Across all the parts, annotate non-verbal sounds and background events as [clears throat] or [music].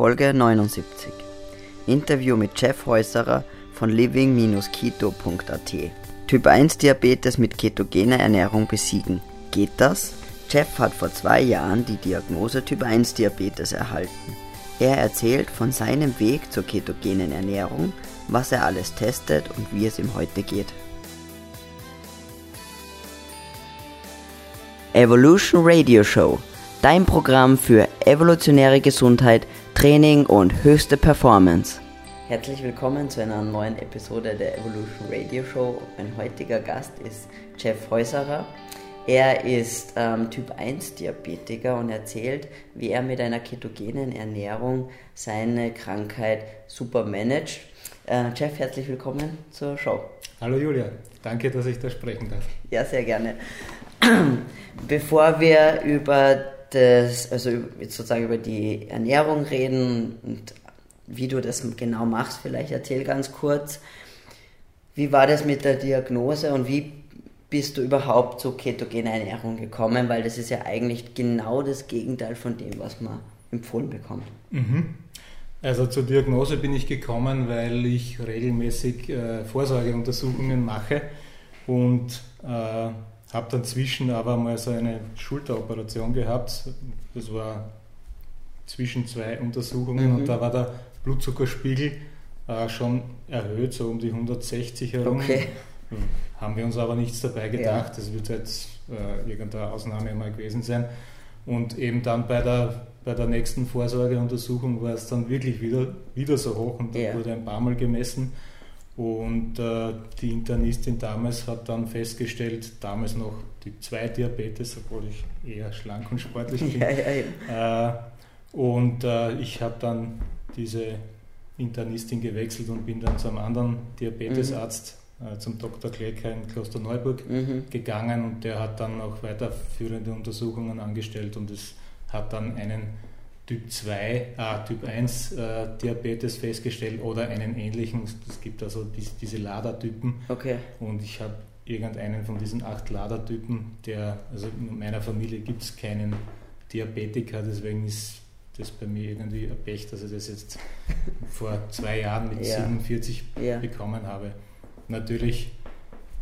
Folge 79. Interview mit Jeff Häuserer von living-keto.at. Typ 1 Diabetes mit ketogener Ernährung besiegen. Geht das? Jeff hat vor zwei Jahren die Diagnose Typ 1 Diabetes erhalten. Er erzählt von seinem Weg zur ketogenen Ernährung, was er alles testet und wie es ihm heute geht. Evolution Radio Show, dein Programm für evolutionäre Gesundheit, Training und höchste Performance. Herzlich willkommen zu einer neuen Episode der Evolution Radio Show. Mein heutiger Gast ist Jeff Häuserer. Er ist ähm, Typ 1 Diabetiker und erzählt, wie er mit einer ketogenen Ernährung seine Krankheit super managt. Äh, Jeff, herzlich willkommen zur Show. Hallo Julia, danke, dass ich da sprechen darf. Ja, sehr gerne. [clears throat] Bevor wir über das, also jetzt sozusagen über die Ernährung reden und wie du das genau machst, vielleicht erzähl ganz kurz, wie war das mit der Diagnose und wie bist du überhaupt zu ketogener Ernährung gekommen? Weil das ist ja eigentlich genau das Gegenteil von dem, was man empfohlen bekommt. Mhm. Also zur Diagnose bin ich gekommen, weil ich regelmäßig äh, Vorsorgeuntersuchungen mache und äh, habe dann zwischen aber mal so eine Schulteroperation gehabt. Das war zwischen zwei Untersuchungen mhm. und da war der Blutzuckerspiegel äh, schon erhöht, so um die 160 herum. Okay. Hm. Haben wir uns aber nichts dabei gedacht. Ja. Das wird jetzt äh, irgendeine Ausnahme mal gewesen sein. Und eben dann bei der, bei der nächsten Vorsorgeuntersuchung war es dann wirklich wieder, wieder so hoch und ja. wurde ein paar Mal gemessen. Und äh, die Internistin damals hat dann festgestellt, damals noch Typ 2 Diabetes, obwohl ich eher schlank und sportlich [laughs] bin. Ja, ja, ja. Äh, und äh, ich habe dann diese Internistin gewechselt und bin dann zu einem anderen Diabetesarzt, mhm. Äh, zum Dr. Klecker in Klosterneuburg mhm. gegangen und der hat dann noch weiterführende Untersuchungen angestellt und es hat dann einen Typ 2, äh, Typ 1 äh, Diabetes festgestellt oder einen ähnlichen. Es gibt also diese, diese Ladertypen. Okay. Und ich habe irgendeinen von diesen acht Ladertypen, der, also in meiner Familie gibt es keinen Diabetiker, deswegen ist das bei mir irgendwie ein Pech, dass ich das jetzt [laughs] vor zwei Jahren mit ja. 47 ja. bekommen habe. Natürlich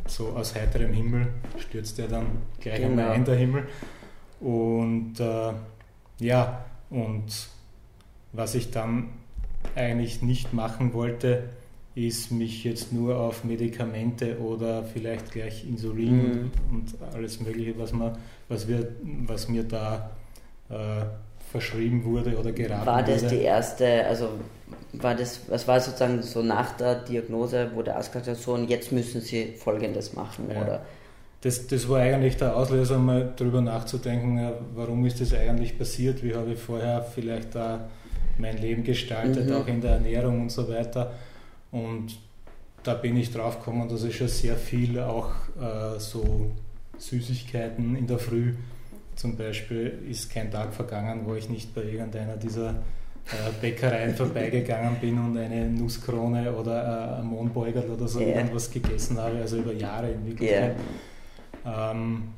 so aus heiterem Himmel stürzt er dann gleich genau. einmal ein, der Himmel. Und äh, ja, und was ich dann eigentlich nicht machen wollte, ist mich jetzt nur auf Medikamente oder vielleicht gleich Insulin mhm. und, und, alles Mögliche, was, man, was, wir, was mir da äh, verschrieben wurde oder geraten War das wurde. die erste, also war das, was war sozusagen so nach der Diagnose, wo der Arzt gesagt hat, so und jetzt müssen Sie Folgendes machen, ja. oder? Das, das war eigentlich der Auslöser, mal darüber nachzudenken, warum ist das eigentlich passiert, wie habe ich vorher vielleicht da mein Leben gestaltet, mhm. auch in der Ernährung und so weiter. Und da bin ich drauf gekommen, dass ich schon sehr viel auch äh, so Süßigkeiten in der Früh, zum Beispiel ist kein Tag vergangen, wo ich nicht bei irgendeiner dieser äh, Bäckereien vorbeigegangen bin und eine Nusskrone oder äh, ein Mohnbeuger oder so yeah. irgendwas gegessen habe, also über Jahre in Wirklichkeit. Yeah. Ähm,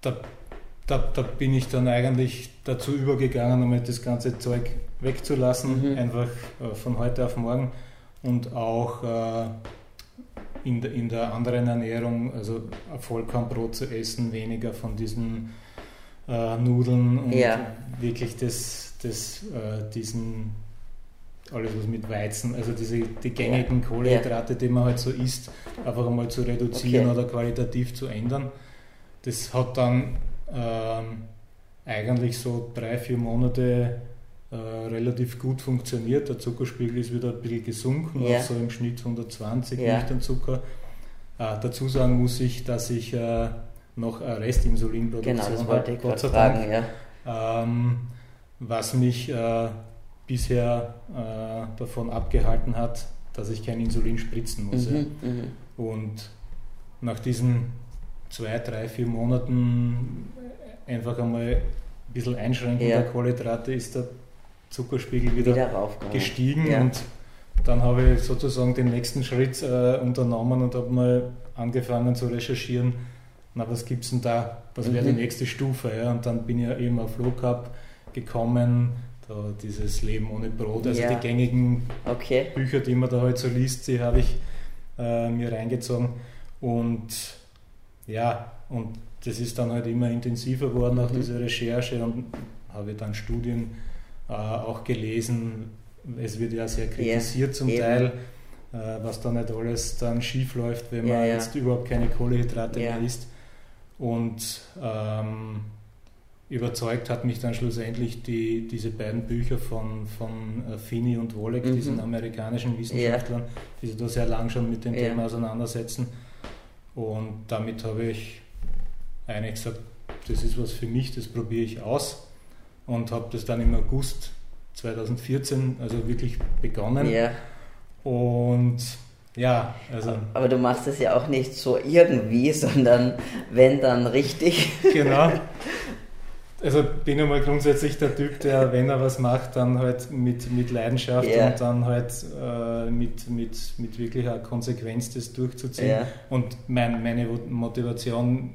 da, da, da, bin ich dann eigentlich dazu übergegangen, um das ganze Zeug wegzulassen, mhm. einfach äh, von heute auf morgen und auch äh, in, der, in der anderen Ernährung, also Vollkornbrot zu essen, weniger von diesen äh, Nudeln und ja. wirklich das, das, äh, diesen alles was mit Weizen, also diese die gängigen ja. Kohlenhydrate, die man halt so isst, einfach einmal zu reduzieren okay. oder qualitativ zu ändern. Das hat dann ähm, eigentlich so drei, vier Monate äh, relativ gut funktioniert. Der Zuckerspiegel ist wieder ein bisschen gesunken, ja. so im Schnitt 120 ja. nüchtern Zucker. Äh, dazu sagen muss ich, dass ich äh, noch Restinsulinproduktion genau, ich Gott sei Dank, ja. ähm, was mich äh, bisher äh, davon abgehalten hat, dass ich kein Insulin spritzen muss. Mhm, mhm. Und nach diesen zwei, drei, vier Monaten einfach einmal ein bisschen Einschränkung ja. der Kohlenhydrate ist der Zuckerspiegel wieder, wieder gestiegen ja. und dann habe ich sozusagen den nächsten Schritt äh, unternommen und habe mal angefangen zu recherchieren, na was gibt es denn da, was wäre die mhm. nächste Stufe. Ja? Und dann bin ich eben auf Low Carb gekommen, da dieses Leben ohne Brot, also Ja. die gängigen Okay. Bücher, die man da halt so liest, die habe ich äh, mir reingezogen. Und ja, und das ist dann halt immer intensiver geworden, auch Mhm. diese Recherche und habe dann Studien äh, auch gelesen. Es wird ja sehr kritisiert zum eben. Teil, äh, was da nicht alles dann schief läuft, wenn Ja, man ja. jetzt überhaupt keine Kohlehydrate Ja. mehr isst. Und ähm, überzeugt hat mich dann schlussendlich die, diese beiden Bücher von, von äh, Finney und Wolek, Mhm. diesen amerikanischen Wissenschaftlern, die sich da sehr lang schon mit dem Ja. Thema auseinandersetzen. Und damit habe ich eigentlich gesagt, das ist was für mich, das probiere ich aus. Und habe das dann im August 2014 also wirklich begonnen. Ja. Und ja, also Aber du machst es ja auch nicht so irgendwie, sondern wenn dann richtig. Genau. [laughs] Also bin ich mal grundsätzlich der Typ, der, wenn er was macht, dann halt mit, mit Leidenschaft Ja. und dann halt äh, mit, mit, mit wirklicher Konsequenz das durchzuziehen. Ja. Und mein, meine Motivation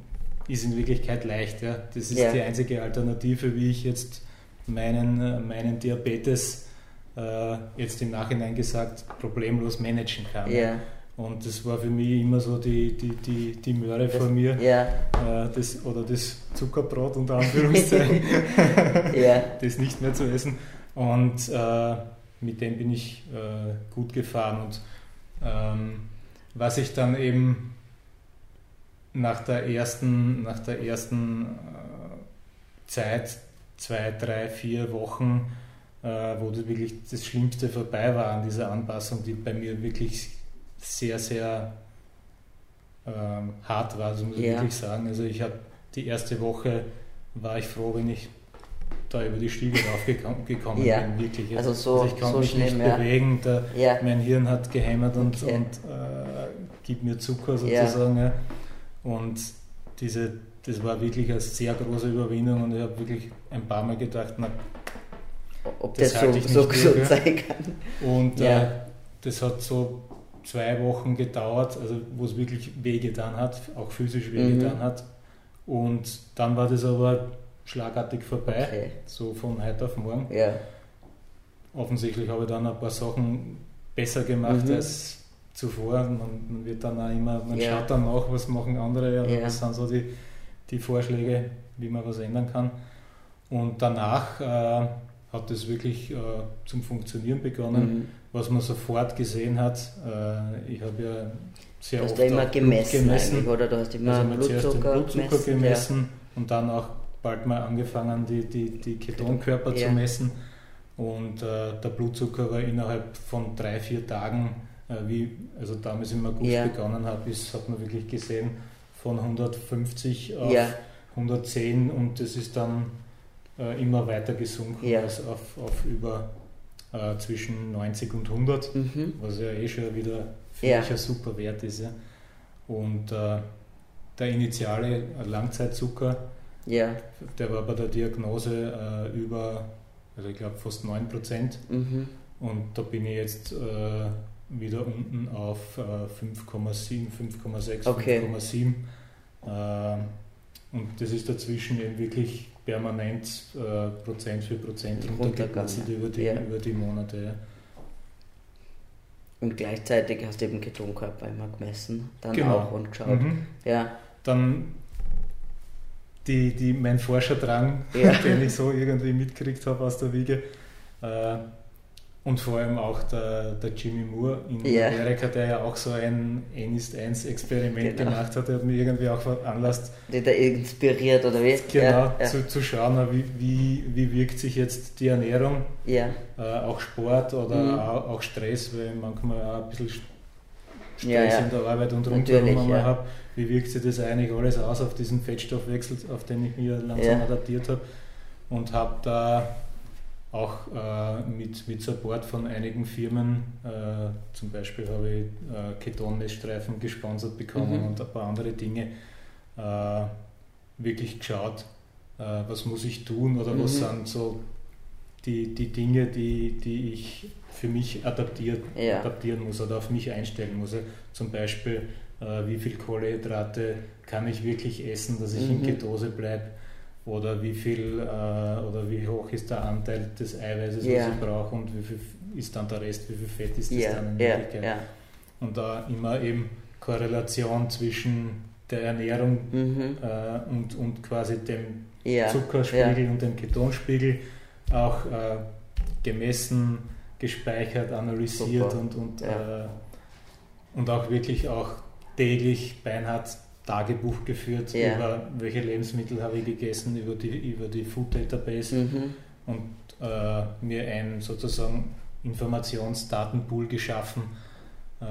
ist in Wirklichkeit leicht. Ja. Das ist Ja. die einzige Alternative, wie ich jetzt meinen, meinen Diabetes äh, jetzt im Nachhinein gesagt problemlos managen kann. Und das war für mich immer so die, die, die, die Möhre vor mir Ja. äh, das, oder das Zuckerbrot unter Anführungszeichen, [laughs] Ja. das nicht mehr zu essen. Und äh, mit dem bin ich äh, gut gefahren. Und ähm, was ich dann eben nach der ersten, nach der ersten äh, Zeit, zwei, drei, vier Wochen, äh, wo das wirklich das Schlimmste vorbei war an dieser Anpassung, die bei mir wirklich sehr, sehr ähm, hart war, das muss ich Ja. wirklich sagen. Also ich habe die erste Woche war ich froh, wenn ich da über die Stiege raufgekommen gekommen Ja. bin, wirklich. Also so- ich konnte so mich nicht schlimm, ja. bewegen, Ja. mein Hirn hat gehämmert und, Okay. und äh, gibt mir Zucker sozusagen. Und diese, das war wirklich eine sehr große Überwindung und ich habe wirklich ein paar Mal gedacht, na, Ob Das das, so, so nicht gesund sein kann. und Ja. äh, das hat so zwei Wochen gedauert, also wo es wirklich wehgetan hat, auch physisch wehgetan Mhm. hat. Und dann war das aber schlagartig vorbei, Okay. so von heute auf morgen. Ja. Offensichtlich habe ich dann ein paar Sachen besser gemacht Mhm. als zuvor. Man, man wird dann auch immer, man Ja. schaut dann nach, was machen andere, ja, Ja. was sind so die, die Vorschläge, wie man was ändern kann. Und danach äh, hat es wirklich äh, zum Funktionieren begonnen, Mhm. Was man sofort gesehen hat. Äh, ich habe ja sehr Du hast oft ja immer gemessen, eigentlich, oder? Du hast immer also Blutzucker, Blutzucker gemessen. gemessen und dann auch bald mal angefangen, die, die, die Ketonkörper Ja. zu messen. Und äh, der Blutzucker war innerhalb von drei, vier Tagen, äh, wie also damals im August Ja. begonnen habe, ist, hat man wirklich gesehen, von 150 auf Ja. 110 und das ist dann äh, immer weiter gesunken Ja. also auf, auf über äh, zwischen 90 und 100 Ja. Mhm. was ja eh schon wieder für Ja. mich ein super Wert ist. Ja. Und äh, der initiale Langzeitzucker, Ja. der war bei der Diagnose äh, über, also ich glaube fast 9%. Mhm. Und da bin ich jetzt äh, wieder unten auf äh, 5,7, 5,6, Okay. 5,7. Äh, und das ist dazwischen eben wirklich permanent äh, Prozent für Prozent Runtergegangen, runtergegangen über die, ja. über die Monate. Ja. Und gleichzeitig hast du eben Ketonkörper immer gemessen, dann Genau. auch und geschaut. Mhm. Ja. dann die, die, mein Forscherdrang, Ja. [laughs] den ich so irgendwie mitgekriegt habe aus der Wiege. Äh, und vor allem auch der, der Jimmy Moore in Ja. Amerika, der ja auch so ein N ist 1 Experiment Genau. gemacht hat, der hat mich irgendwie auch veranlasst, Die da inspiriert, oder wie? genau Ja. Ja. Zu, zu schauen, wie, wie, wie wirkt sich jetzt die Ernährung, ja. äh, auch Sport oder Mhm. auch, Stress, weil ich manchmal auch ein bisschen Stress Ja, in der Arbeit und rundherum einmal habe. Wie wirkt sich das eigentlich alles aus auf diesen Fettstoffwechsel, auf den ich mich langsam adaptiert habe und habe da auch äh, mit, mit Support von einigen Firmen, äh, zum Beispiel habe ich äh, Ketonmessstreifen gesponsert bekommen Mhm. und ein paar andere Dinge, äh, wirklich geschaut, äh, was muss ich tun oder was Mhm. sind so die, die Dinge, die, die ich für mich adaptiert, Ja. adaptieren muss oder auf mich einstellen muss. Zum Beispiel, äh, wie viel Kohlenhydrate kann ich wirklich essen, dass ich in Mhm. Ketose bleibe oder wie viel äh, oder wie hoch ist der Anteil des Eiweißes, Ja. was ich brauche und wie viel ist dann der Rest, wie viel Fett ist das Ja, dann in Wirklichkeit. ja. Und da immer eben Korrelation zwischen der Ernährung Mhm. äh, und, und quasi dem. Zuckerspiegel und dem Ketonspiegel auch äh, gemessen, gespeichert, analysiert Super. und, und, äh, und auch wirklich auch täglich beinhart Tagebuch geführt Ja. über welche Lebensmittel habe ich gegessen, über die, über die Food Database Mhm. und äh, mir ein sozusagen Informationsdatenpool geschaffen. Äh,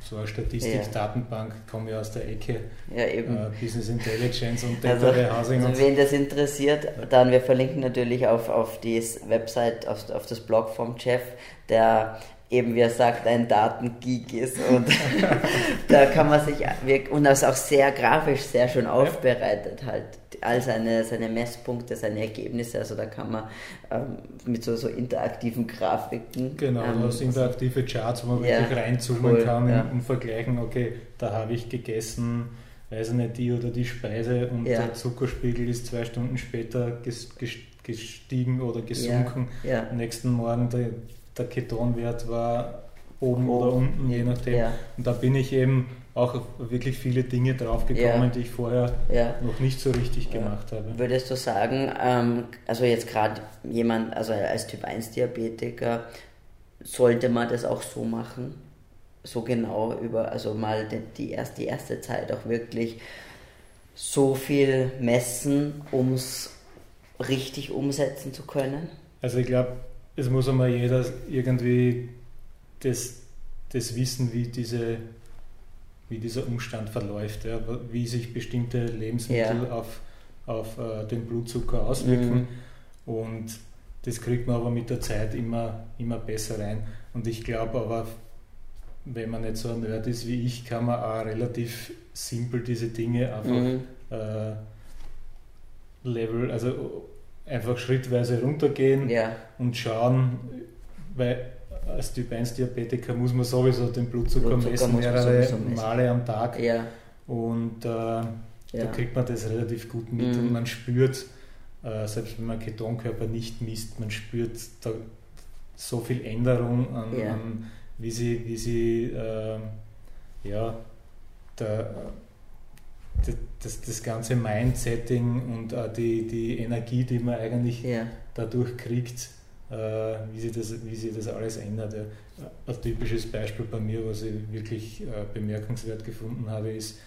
so eine Statistikdatenbank, komme ja aus der Ecke, Ja, eben. äh, Business Intelligence und Also, Data Warehousing und Also wen das interessiert, dann wir verlinken natürlich auf, auf die Website, auf, auf das Blog vom Jeff, der eben, wie er sagt, ein Datengeek ist und [laughs] da kann man sich und das auch sehr grafisch sehr schön aufbereitet halt all seine, seine Messpunkte, seine Ergebnisse, also da kann man ähm, mit so, so interaktiven Grafiken Genau, ähm, das interaktive Charts, wo man Ja, wirklich reinzoomen cool, kann ja. und, und vergleichen, okay, da habe ich gegessen, weiß ich nicht, die oder die Speise und Ja. der Zuckerspiegel ist zwei Stunden später ges, ges, gestiegen oder gesunken. ja, Am nächsten Morgen der, Ketonwert war oben Oben. oder unten, je nachdem. ja, Und da bin ich eben auch auf wirklich viele Dinge draufgekommen, Ja. die ich vorher ja. noch nicht so richtig gemacht habe. Würdest du sagen, ähm, also jetzt gerade jemand, also als Typ 1 Diabetiker, sollte man das auch so machen? So genau über, also mal die, die, erst, die erste Zeit auch wirklich so viel messen, um es richtig umsetzen zu können? Also ich glaube, es muss einmal jeder irgendwie das, das wissen, wie, diese, wie dieser Umstand verläuft, ja, wie sich bestimmte Lebensmittel Ja. auf, auf äh, den Blutzucker auswirken. Mhm. Und das kriegt man aber mit der Zeit immer, immer besser rein. Und ich glaube aber, wenn man nicht so ein Nerd ist wie ich, kann man auch relativ simpel diese Dinge einfach Mhm. äh, Level, also einfach schrittweise runtergehen Ja, und schauen, weil als Typ 1 Diabetiker muss man sowieso den Blutzucker, Blutzucker messen, mehrere messen. Male am Tag. Ja, und äh, da kriegt man das relativ gut mit. Mhm. und man spürt, äh, selbst wenn man Ketonkörper nicht misst, man spürt da so viel Änderung an, an wie sie, wie sie äh, ja, der, das, das, ganze Mindsetting und äh, die, die Energie, die man eigentlich ja. dadurch kriegt, äh, wie, sich das, wie sich das alles ändert. Ein typisches Beispiel bei mir, was ich wirklich äh, bemerkenswert gefunden habe, ist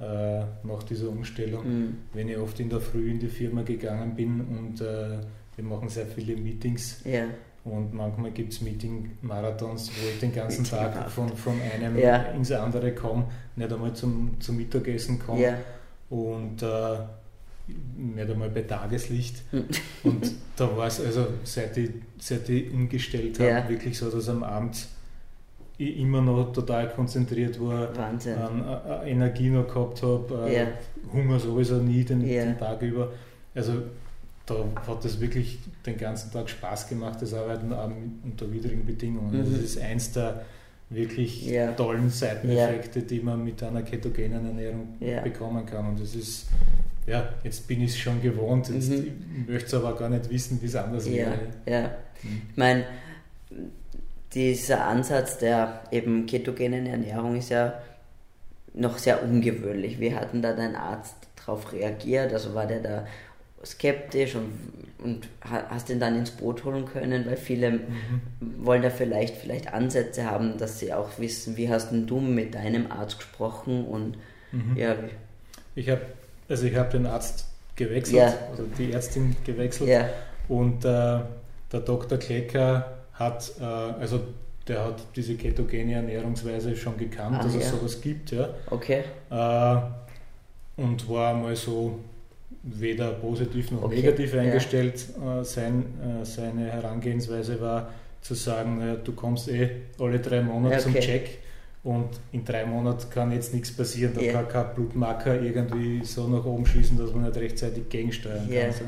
nach dieser Umstellung, Mhm. wenn ich oft in der Früh in die Firma gegangen bin und wir machen sehr viele Meetings Ja, und manchmal gibt es Meeting-Marathons, wo ich den ganzen Tag von, von einem Ja. ins andere komme, nicht einmal zum, zum Mittagessen komme ja. und äh, nicht einmal bei Tageslicht. Hm. Und da war es also, seit ich, seit ich umgestellt habe, Ja. wirklich so, dass am Abend ich immer noch total konzentriert war, Wahnsinn. an, äh, Energie noch gehabt habe, äh. Hunger sowieso nie den, den Tag über. Also da hat das wirklich den ganzen Tag Spaß gemacht, das Arbeiten unter widrigen Bedingungen. Mhm. Das ist eins der wirklich Ja. tollen Seiteneffekte, die man mit einer ketogenen Ernährung Ja. bekommen kann. Und das ist, ja, jetzt bin ich es schon gewohnt, jetzt Mhm. ich möchte es aber gar nicht wissen, wie es anders Ja, wäre. ja. Mhm. Ich meine, dieser Ansatz der eben ketogenen Ernährung ist ja noch sehr ungewöhnlich. Wie hat denn da dein Arzt darauf reagiert? Also war der da skeptisch und, und ha- hast ihn dann ins Boot holen können? Weil viele Mhm. wollen da vielleicht, vielleicht Ansätze haben, dass sie auch wissen, wie hast denn du mit deinem Arzt gesprochen und Mhm. ja, Ich habe also ich hab den Arzt gewechselt, Ja. also die Ärztin gewechselt ja, und äh, der Dr. Klecker hat, äh, also der hat diese ketogene Ernährungsweise schon gekannt, Ah, dass es ja. sowas gibt, ja. okay, Äh, und war mal so weder positiv noch Okay, negativ ja. eingestellt. Äh, sein, äh, seine Herangehensweise war zu sagen, naja, du kommst eh alle drei Monate Ja, zum okay. Check und in drei Monaten kann jetzt nichts passieren, da Ja. kann kein Blutmarker irgendwie so nach oben schießen, dass man nicht rechtzeitig gegensteuern Ja. kann. So.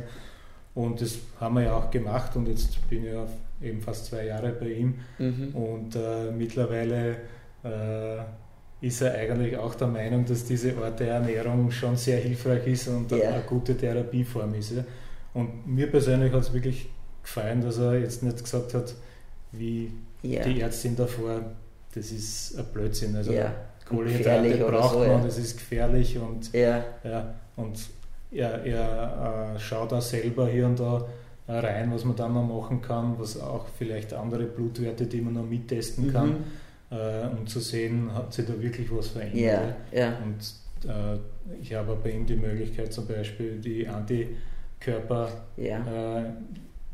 Und das haben wir ja auch gemacht und jetzt bin ich ja eben fast zwei Jahre bei ihm mhm. und äh, mittlerweile äh, ist er eigentlich auch der Meinung, dass diese Art der Ernährung schon sehr hilfreich ist und ja. eine gute Therapieform ist. Ja. Und mir persönlich hat es wirklich gefallen, dass er jetzt nicht gesagt hat, wie ja. die Ärztin davor, das ist ein Blödsinn. Also ja. Kohlenhydrate braucht so, man, ja. das ist gefährlich und, ja. Ja, und er, er äh, schaut auch selber hier und da rein, was man dann noch machen kann, was auch vielleicht andere Blutwerte, die man noch mittesten mhm. Äh, um zu sehen, hat sich da wirklich was verändert. Ja, ja. Und äh, ich habe bei ihm die Möglichkeit, zum Beispiel die Antikörper ja. äh,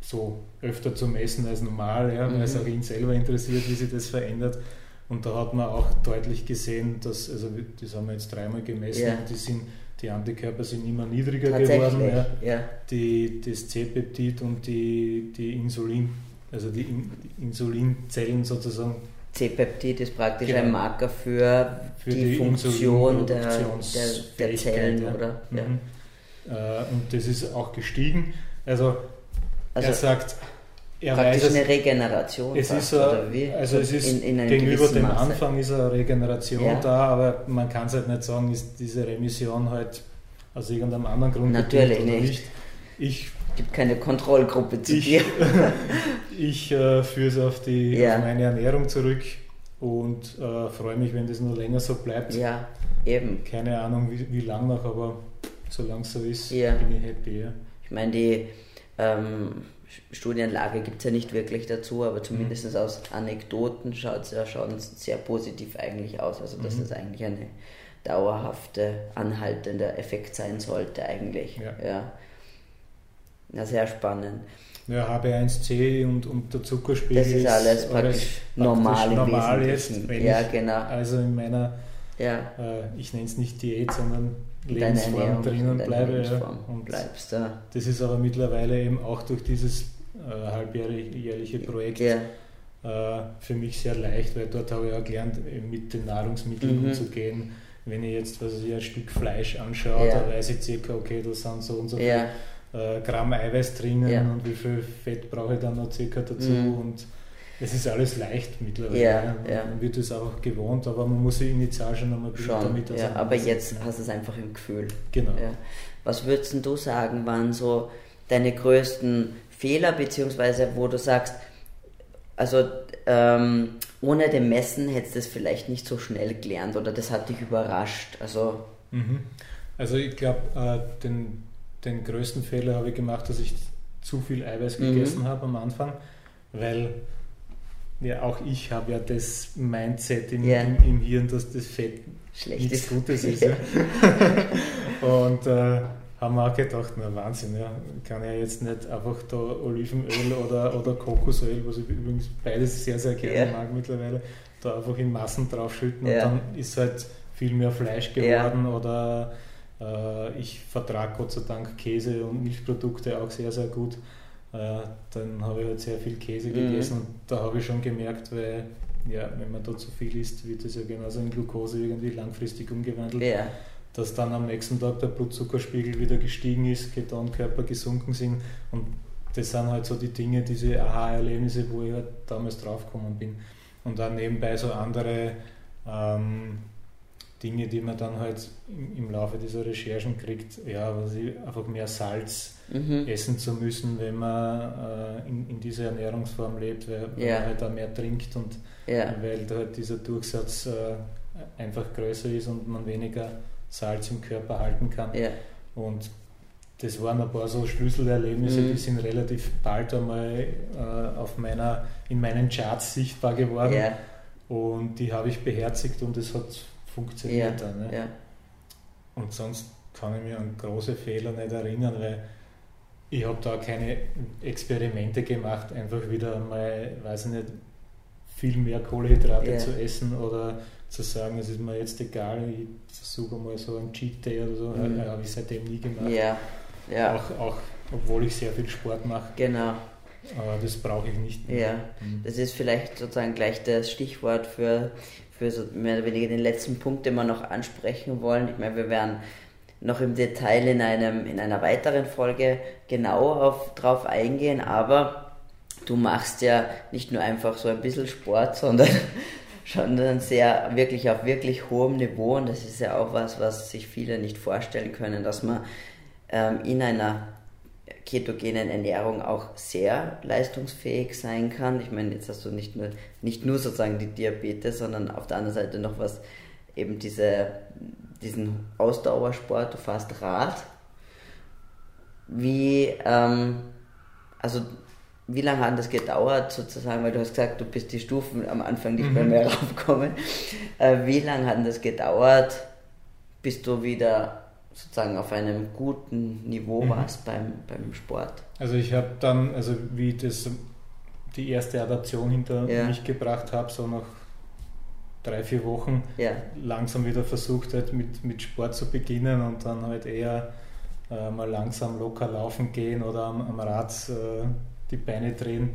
so öfter zu messen als normal, ja, mhm. weil es auch ihn selber interessiert, wie sich das verändert. Und da hat man auch deutlich gesehen, dass, also das haben wir jetzt dreimal gemessen, ja. die, sind, die Antikörper sind immer niedriger geworden. Ja. ja. Die, das C-Peptid und die, die Insulin, also die, In, die Insulinzellen sozusagen. C-Peptid ist praktisch genau. ein Marker für, für die, die, Funktion der, der, der, Zellen, ja. oder? Mhm. Äh, und das ist auch gestiegen. Also, also er sagt, er praktisch weiß, eine Regeneration. Es ist a, also es ist in, in gegenüber dem Maße. Anfang ist eine Regeneration ja. da, aber man kann es halt nicht sagen, ist diese Remission halt aus irgendeinem anderen Grund Natürlich nicht. nicht. Ich gibt keine Kontrollgruppe zu ich, dir. [laughs] ich äh, führe es auf, ja. auf meine Ernährung zurück und äh, freue mich, wenn das nur länger so bleibt. Ja, eben. Keine Ahnung, wie, wie lang noch, aber solange es so ist, ja. bin ich happy. Ja. Ich meine, die ähm, Studienlage gibt es ja nicht wirklich dazu, aber zumindest mhm. aus Anekdoten schaut es ja schon sehr positiv eigentlich aus. Also dass mhm. das eigentlich eine dauerhafte, anhaltender Effekt sein sollte eigentlich. Ja. ja. Ja sehr spannend. Ja, HB1C und, und der Zuckerspiegel das ist alles praktisch normal, normal jetzt, ja, ich genau. also in meiner, ja. äh, ich nenne es nicht Diät, sondern Lebensform drinnen bleibe. Ja. Und bleibst da. Das ist aber mittlerweile eben auch durch dieses äh, halbjährliche Projekt ja. äh, für mich sehr leicht, weil dort habe ich auch gelernt, mit den Nahrungsmitteln mhm. umzugehen. Wenn ich jetzt was ich, ein Stück Fleisch anschaue, ja. da weiß ich circa, okay, da sind so und so ja. Äh, Gramm Eiweiß drinnen und wie viel Fett brauche ich dann noch circa dazu. Mhm. Und es ist alles leicht mittlerweile. Ja, ja. Man wird es auch gewohnt, aber man muss sich initial schon einmal schon damit ja, Aber jetzt hast du es einfach im Gefühl. Genau. Ja. Was würdest du sagen, waren so deine größten Fehler, beziehungsweise wo du sagst, also ähm, ohne dem Messen hättest du es vielleicht nicht so schnell gelernt oder das hat dich überrascht? Also, mhm. also ich glaube, äh, den, den größten Fehler habe ich gemacht, dass ich zu viel Eiweiß mhm. gegessen habe am Anfang, weil ja, auch ich habe ja das Mindset im, yeah. im, im, Hirn, dass das Fett Schlecht nichts ist. Gutes ist. Ja. [laughs] und äh, haben wir auch gedacht, na Wahnsinn, ja, kann ja jetzt nicht einfach da Olivenöl oder, oder Kokosöl, was ich übrigens beides sehr, sehr gerne yeah. mag mittlerweile, da einfach in Massen draufschütten und dann ist halt viel mehr Fleisch geworden oder ich vertrage Gott sei Dank Käse und Milchprodukte auch sehr, sehr gut. Äh, dann habe ich halt sehr viel Käse mhm. gegessen und da habe ich schon gemerkt, weil ja, wenn man da zu viel isst, wird das ja genauso in Glucose irgendwie langfristig umgewandelt. Ja. Dass dann am nächsten Tag der Blutzuckerspiegel wieder gestiegen ist, Ketonkörper gesunken sind und das sind halt so die Dinge, diese Aha-Erlebnisse, wo ich halt damals draufgekommen bin. Und dann nebenbei so andere ähm, Dinge, die man dann halt im, im Laufe dieser Recherchen kriegt, ja, also einfach mehr Salz mhm. essen zu müssen, wenn man äh, in, in dieser Ernährungsform lebt, weil, ja. man halt auch mehr trinkt und ja. weil halt dieser Durchsatz äh, einfach größer ist und man weniger Salz im Körper halten kann. Ja. Und das waren ein paar so Schlüsselerlebnisse, mhm. die sind relativ bald einmal äh, auf meiner, in meinen Charts sichtbar geworden. Und die habe ich beherzigt und es hat funktioniert ja. dann. Ne? Ja. Und sonst kann ich mich an große Fehler nicht erinnern, weil ich habe da keine Experimente gemacht, einfach wieder mal, weiß ich nicht, viel mehr Kohlenhydrate yeah. zu essen oder zu sagen, es ist mir jetzt egal, ich versuche mal so einen Cheat Day oder so, mhm. habe ich seitdem nie gemacht. Ja. Ja. Auch, auch obwohl ich sehr viel Sport mache. Genau. Aber das brauche ich nicht mehr. Ja, mhm. das ist vielleicht sozusagen gleich das Stichwort für, für so mehr oder weniger den letzten Punkt, den wir noch ansprechen wollen. Ich meine, wir werden noch im Detail in, einem, in einer weiteren Folge genau auf, drauf eingehen, aber du machst ja nicht nur einfach so ein bisschen Sport, [laughs] sondern schon dann sehr, wirklich auf wirklich hohem Niveau und das ist ja auch was, was sich viele nicht vorstellen können, dass man ähm, in einer ketogenen Ernährung auch sehr leistungsfähig sein kann. Ich meine, jetzt hast du nicht nur, nicht nur sozusagen die Diabetes, sondern auf der anderen Seite noch was, eben diese, diesen Ausdauersport, du fährst Rad. Wie, ähm, also wie lange hat das gedauert sozusagen, weil du hast gesagt, du bist die Stufen am Anfang nicht mehr, mhm. mehr [laughs] raufgekommen. Äh, wie lange hat das gedauert, bis du wieder sozusagen auf einem guten Niveau mhm. warst beim, beim Sport? Also ich habe dann, also wie das die erste Adaption hinter ja. mich gebracht habe, so nach drei, vier Wochen ja. langsam wieder versucht halt mit, mit Sport zu beginnen und dann halt eher äh, mal langsam locker laufen gehen oder am, am Rad äh, die Beine drehen.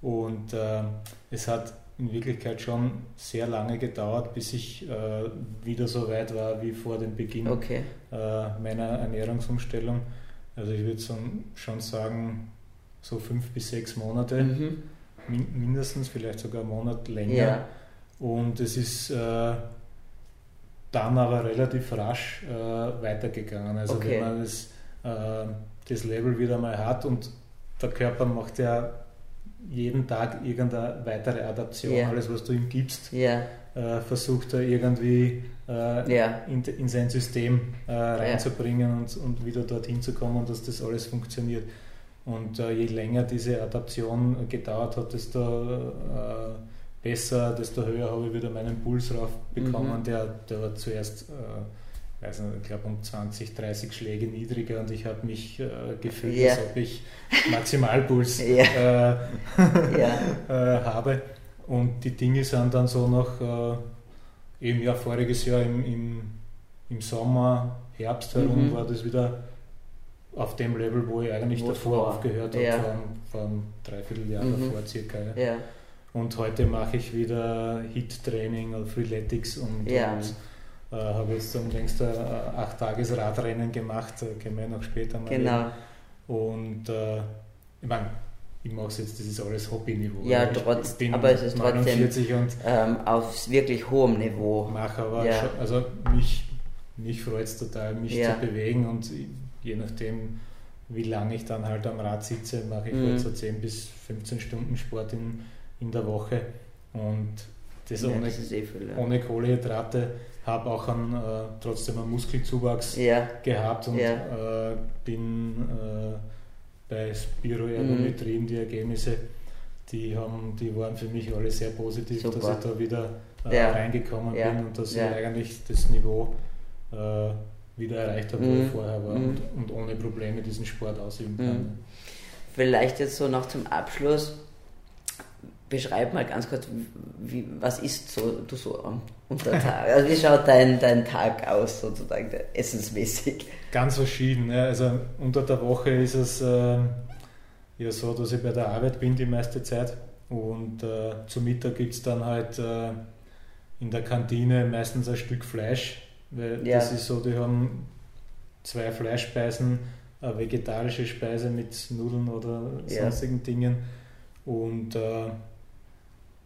Und äh, es hat in Wirklichkeit schon sehr lange gedauert, bis ich äh, wieder so weit war wie vor dem Beginn okay. äh, meiner Ernährungsumstellung. Also ich würde schon sagen, so fünf bis sechs Monate mhm. min mindestens, vielleicht sogar einen Monat länger. Ja. Und es ist äh, dann aber relativ rasch äh, weitergegangen. Also okay. wenn man das, äh, das Level wieder mal hat und der Körper macht ja jeden Tag irgendeine weitere Adaption. Yeah. Alles, was du ihm gibst, yeah. äh, versucht er irgendwie äh, yeah. in, in, sein System äh, reinzubringen und, und wieder dorthin zu kommen, dass das alles funktioniert. Und äh, je länger diese Adaption gedauert hat, desto äh, besser, desto höher habe ich wieder meinen Puls rauf bekommen. Mhm. Der, der war zuerst äh, weiß nicht, ich glaube um 20, 30 Schläge niedriger und ich habe mich äh, gefühlt, ja. als ob ich Maximalpuls [laughs] ja. Äh, ja. [laughs] äh, habe. Und die Dinge sind dann so noch, äh, eben ja voriges Jahr im, im, im Sommer, Herbst herum mhm. war das wieder auf dem Level, wo ich eigentlich wo davor aufgehört habe, vor, vor einem Dreivierteljahr mhm. davor circa. Ja. Und heute mache ich wieder Hit-Training Freeletics und, und äh, habe jetzt unlängst ein acht Tages Radrennen gemacht, da gehen wir noch später mal. Genau. Und äh, ich meine, ich mache es jetzt, das ist alles Hobbyniveau. Ja, trotz, aber es ist trotzdem und ähm, auf wirklich hohem Niveau. Mache aber ja. schon, also mich, mich freut es total, mich ja. zu bewegen und je nachdem, wie lange ich dann halt am Rad sitze, mache ich mhm. halt so 10 bis 15 Stunden Sport in, in der Woche und das, ja, ohne, das eh viel, ohne Kohlehydrate habe auch einen, äh, trotzdem einen Muskelzuwachs ja. gehabt und ja. äh, bin äh, bei Spiroergometrien, mhm. die Ergebnisse, die, haben, die waren für mich alle sehr positiv, Super. dass ich da wieder äh, ja. reingekommen bin und dass ich eigentlich das Niveau äh, wieder erreicht habe, mhm. wo ich mhm. vorher war mhm. und, und, ohne Probleme diesen Sport ausüben kann. Mhm. Vielleicht jetzt so noch zum Abschluss beschreib mal ganz kurz, wie, was isst so, du so unter Tag? Also wie schaut dein, dein Tag aus, sozusagen, essensmäßig? Ganz verschieden. Ja. Also unter der Woche ist es äh, ja so, dass ich bei der Arbeit bin die meiste Zeit und äh, zum Mittag gibt es dann halt äh, in der Kantine meistens ein Stück Fleisch, weil ja. das ist so, die haben zwei Fleischspeisen, eine vegetarische Speise mit Nudeln oder sonstigen ja. Dingen und äh,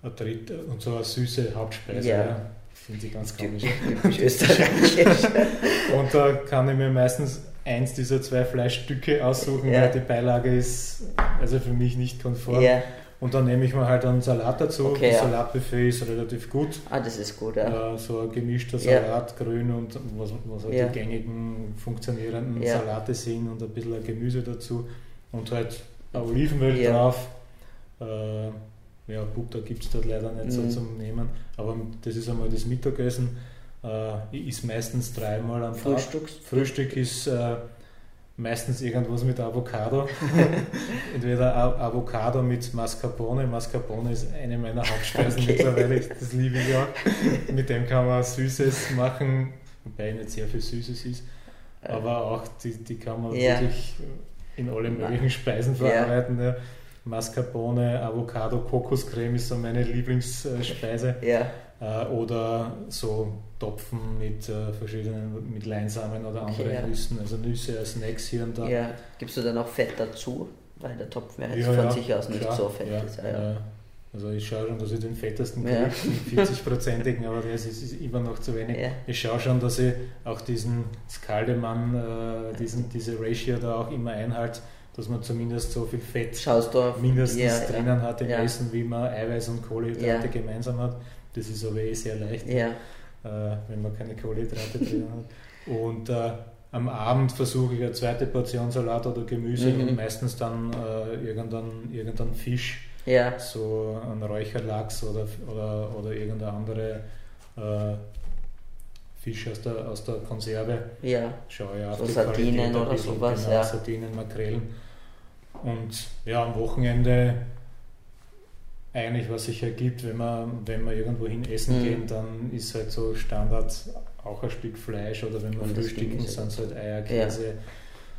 eine dritte und so eine süße Hauptspeise. Ja. ja. Finde ich ganz komisch. Typisch österreichisch. [laughs] und da kann ich mir meistens eins dieser zwei Fleischstücke aussuchen, ja. weil die Beilage ist also für mich nicht konform. Ja. Und dann nehme ich mir halt einen Salat dazu. Okay, das ja. Salatbuffet ist relativ gut. Ah, das ist gut, ja. Äh, so ein gemischter Salat, grün und was, was halt ja. die gängigen funktionierenden Salate sind und ein bisschen Gemüse dazu. Und halt Olivenöl drauf. Äh, ja, Butter gibt es dort leider nicht mhm. so zum Nehmen, aber das ist einmal das Mittagessen. Äh, esse meistens dreimal am Frühstück. Tag. Frühstück ist äh, meistens irgendwas mit Avocado. [laughs] Entweder Avocado mit Mascarpone. Mascarpone ist eine meiner Hauptspeisen okay. mittlerweile, das liebe ich auch. [laughs] Mit dem kann man Süßes machen, wobei nicht sehr viel Süßes ist, aber auch die, die kann man ja. wirklich in alle möglichen Speisen verarbeiten. Ja. Ja. Mascarpone, Avocado, Kokoscreme ist so meine Lieblingsspeise. Ja. Äh, oder so Topfen mit äh, verschiedenen, mit Leinsamen oder okay, anderen ja. Nüssen, also Nüsse als Snacks hier und da. Ja. Gibst du dann auch Fett dazu? Weil der Topf wäre jetzt ja, von sich aus nicht klar, so fett. Ja, ist. Ja, Also ich schaue schon, dass ich den fettesten kriege, ja. den 40-prozentigen, aber das ist, ist, immer noch zu wenig. Ja. Ich schaue schon, dass ich auch diesen Skaldemann, äh, diesen, diese Ratio da auch immer einhalte, dass man zumindest so viel Fett mindestens ja, drinnen hat im Essen, wie man Eiweiß und Kohlenhydrate gemeinsam hat. Das ist aber eh sehr leicht, äh, wenn man keine Kohlenhydrate drin hat. Und äh, am Abend versuche ich eine zweite Portion Salat oder Gemüse mhm. und meistens dann äh, irgendein, irgendein Fisch, ja. so ein Räucherlachs oder, oder, oder irgendeine andere äh, Fisch aus der, aus der Konserve. Ja. Schaue ich auf so die Sardinen oder bisschen, sowas. Genau, ja. Sardinen, Makrelen. Und ja, am Wochenende eigentlich, was sich ergibt, wenn man, wenn man irgendwo hin essen mhm. gehen, dann ist halt so Standard auch ein Stück Fleisch oder wenn wir und frühstücken, sind es halt Eier, Käse.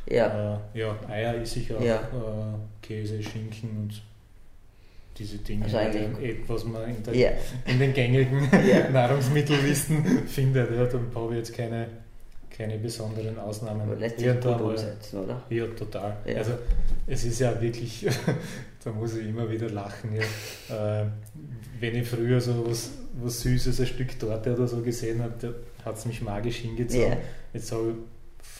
Ja. Äh, ja, Eier ist sicher auch ja. äh, Käse, Schinken und diese Dinge, also was man in, der, ja. in den gängigen ja. [laughs] Nahrungsmittellisten [laughs] findet. Ja, dann habe ich jetzt keine, keine besonderen Ausnahmen. Aber lässt sich gut umsetzen, oder? Ja, total. Ja. Also es ist ja wirklich, [laughs] da muss ich immer wieder lachen. Ja. Äh, wenn ich früher so was, was Süßes, ein Stück Torte oder so gesehen habe, hat es mich magisch hingezogen. Yeah. Jetzt habe ich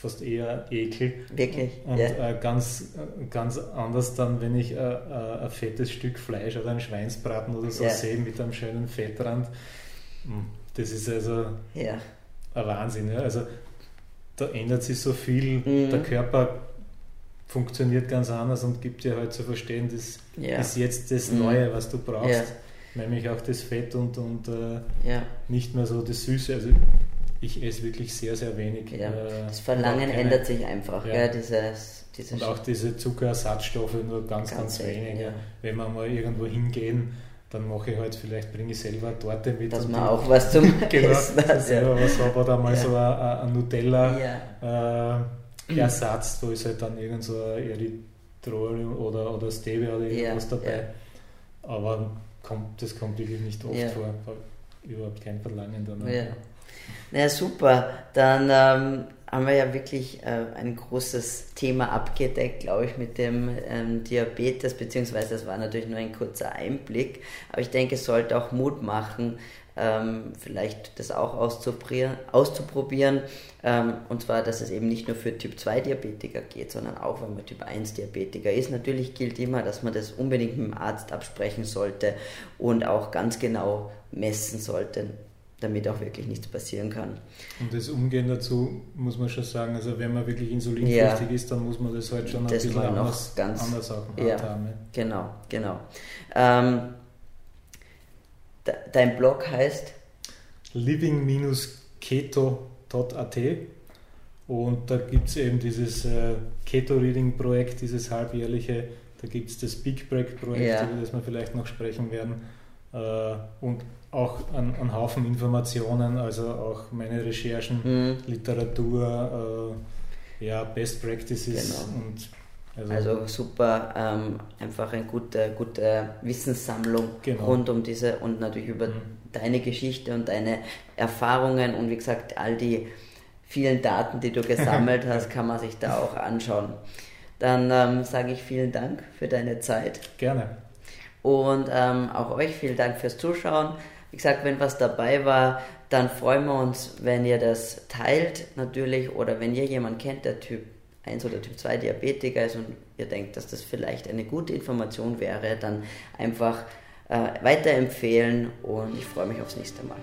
fast eher Ekel. Wirklich? Und äh, ganz, ganz anders dann, wenn ich äh, äh, ein fettes Stück Fleisch oder ein Schweinsbraten oder so sehe mit einem schönen Fettrand. Hm, das ist also ein Wahnsinn. Ja. Also da ändert sich so viel. Mhm. Der Körper funktioniert ganz anders und gibt dir halt zu verstehen, das ist jetzt das mhm. Neue, was du brauchst nämlich auch das Fett und, und äh, ja. nicht mehr so das Süße. Also ich esse wirklich sehr, sehr wenig. Ja. Äh, das Verlangen keine, ändert sich einfach. Ja. dieses, dieses und auch diese Zuckerersatzstoffe nur ganz, ganz, ganz wenig. Ja. Wenn wir mal irgendwo hingehen, dann mache ich halt, vielleicht bringe ich selber eine Torte mit. Dass man auch was zum [laughs] genau, Essen hat. Ja. was habe da mal so ein, ein Nutella äh, Ersatz, da ist halt dann irgend so ein Erythroium oder, oder Stevia oder irgendwas dabei. Aber kommt, das kommt wirklich nicht oft ja. vor. Überhaupt kein Verlangen danach. Ja. Na super, dann ähm, haben wir ja wirklich äh, ein großes Thema abgedeckt, glaube ich, mit dem ähm, Diabetes, beziehungsweise das war natürlich nur ein kurzer Einblick, aber ich denke, es sollte auch Mut machen, ähm, vielleicht das auch auszuprobieren. Ähm, und zwar, dass es eben nicht nur für Typ 2 Diabetiker geht, sondern auch, wenn man Typ 1 Diabetiker ist. Natürlich gilt immer, dass man das unbedingt mit dem Arzt absprechen sollte und auch ganz genau messen sollte, damit auch wirklich nichts passieren kann. Und das Umgehen dazu muss man schon sagen, also wenn man wirklich insulinpflichtig ja, ist, dann muss man das halt schon ein bisschen anders, ganz, anders auch ja, haben. Genau, genau. Ähm, dein Blog heißt? living-keto.at und da gibt es eben dieses äh, Keto-Reading-Projekt, dieses halbjährliche, da gibt es das Big Break-Projekt, ja. über das wir vielleicht noch sprechen werden äh, und auch ein, ein, Haufen Informationen, also auch meine Recherchen, mhm. Literatur, äh, ja, Best Practices genau. und also, also super, ähm, einfach eine gute, gute Wissenssammlung genau. rund um diese und natürlich über mhm. deine Geschichte und deine Erfahrungen und wie gesagt, all die vielen Daten, die du gesammelt [laughs] hast, kann man sich da auch anschauen. Dann ähm, sage ich vielen Dank für deine Zeit. Gerne. Und ähm, auch euch vielen Dank fürs Zuschauen. Wie gesagt, wenn was dabei war, dann freuen wir uns, wenn ihr das teilt natürlich oder wenn ihr jemanden kennt, der Typ 1 oder Typ 2 Diabetiker ist und ihr denkt, dass das vielleicht eine gute Information wäre, dann einfach äh, weiterempfehlen und ich freue mich aufs nächste Mal.